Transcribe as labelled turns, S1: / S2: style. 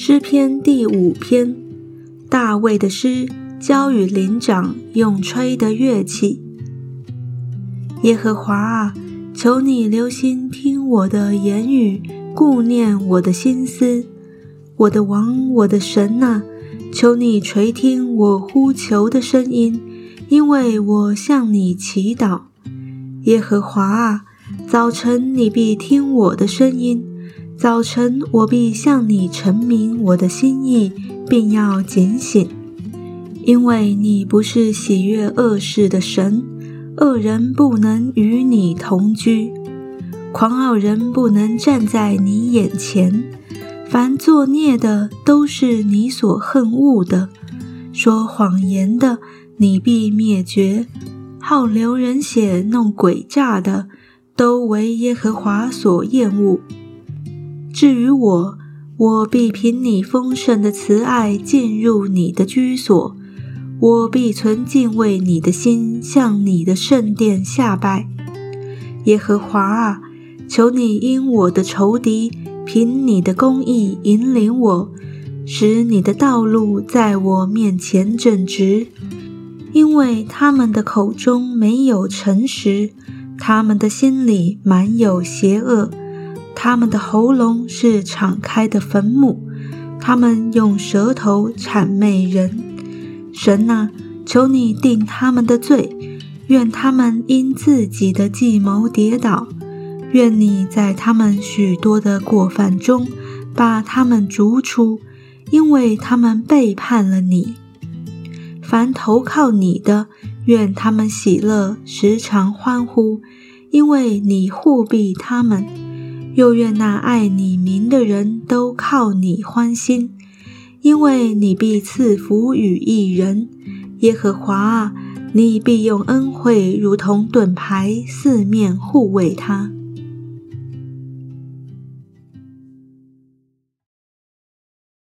S1: 诗篇第五篇，大卫的诗，交与灵长，用吹的乐器。耶和华啊，求你留心听我的言语，顾念我的心思。我的王，我的神呐，求你垂听我呼求的声音，因为我向你祈祷。耶和华啊，早晨你必听我的声音。早晨，我必向你陈明我的心意，并要警醒，因为你不是喜悦恶事的神，恶人不能与你同居，狂傲人不能站在你眼前，凡作孽的都是你所恨恶的，说谎言的你必灭绝，好流人血、弄诡诈的，都为耶和华所厌恶。至于我，我必凭你丰盛的慈爱进入你的居所，我必存敬畏你的心，向你的圣殿下拜。耶和华啊，求你因我的仇敌，凭你的公义引领我，使你的道路在我面前正直，因为他们的口中没有诚实，他们的心里满有邪恶。他们的喉咙是敞开的坟墓，他们用舌头谄媚人。神啊，求你定他们的罪，愿他们因自己的计谋跌倒。愿你在他们许多的过犯中把他们逐出，因为他们背叛了你。凡投靠你的，愿他们喜乐，时常欢呼，因为你护庇他们。又愿那爱你名的人都靠你欢心，因为你必赐福与一人。耶和华啊，你必用恩惠如同盾牌，四面护卫他。